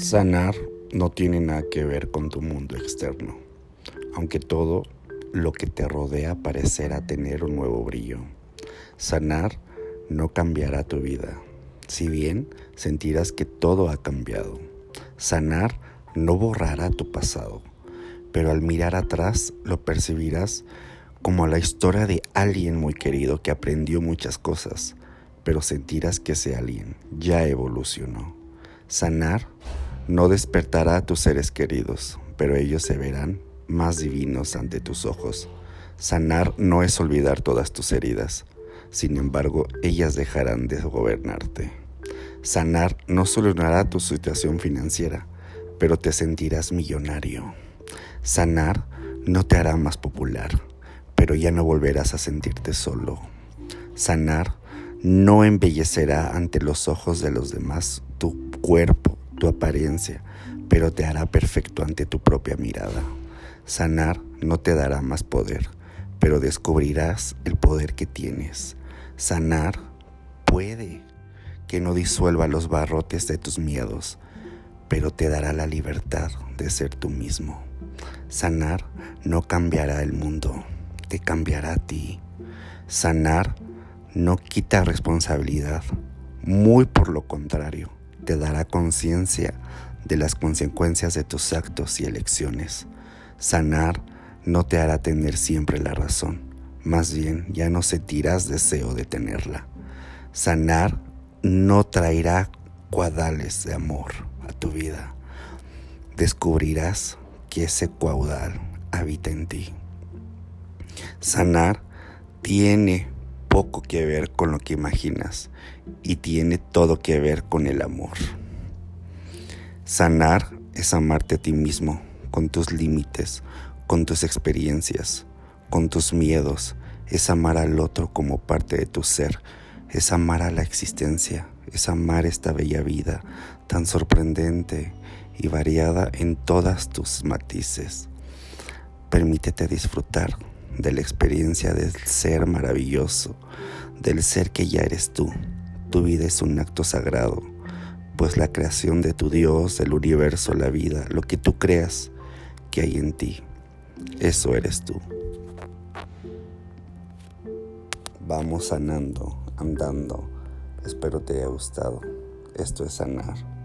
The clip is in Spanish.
Sanar no tiene nada que ver con tu mundo externo, aunque todo lo que te rodea parecerá tener un nuevo brillo. Sanar no cambiará tu vida, si bien sentirás que todo ha cambiado. Sanar no borrará tu pasado, pero al mirar atrás lo percibirás como la historia de alguien muy querido que aprendió muchas cosas, pero sentirás que ese alguien ya evolucionó. Sanar no despertará a tus seres queridos, pero ellos se verán más divinos ante tus ojos. Sanar no es olvidar todas tus heridas, sin embargo, ellas dejarán de gobernarte. Sanar no solucionará tu situación financiera, pero te sentirás millonario. Sanar no te hará más popular, pero ya no volverás a sentirte solo. Sanar no embellecerá ante los ojos de los demás tu cuerpo tu apariencia, pero te hará perfecto ante tu propia mirada. Sanar no te dará más poder, pero descubrirás el poder que tienes. Sanar puede que no disuelva los barrotes de tus miedos, pero te dará la libertad de ser tú mismo. Sanar no cambiará el mundo, te cambiará a ti. Sanar no quita responsabilidad, muy por lo contrario te dará conciencia de las consecuencias de tus actos y elecciones. Sanar no te hará tener siempre la razón, más bien ya no sentirás deseo de tenerla. Sanar no traerá cuadales de amor a tu vida. Descubrirás que ese caudal habita en ti. Sanar tiene poco que ver con lo que imaginas y tiene todo que ver con el amor. Sanar es amarte a ti mismo, con tus límites, con tus experiencias, con tus miedos, es amar al otro como parte de tu ser, es amar a la existencia, es amar esta bella vida tan sorprendente y variada en todas tus matices. Permítete disfrutar de la experiencia del ser maravilloso, del ser que ya eres tú. Tu vida es un acto sagrado, pues la creación de tu Dios, el universo, la vida, lo que tú creas que hay en ti, eso eres tú. Vamos sanando, andando. Espero te haya gustado. Esto es sanar.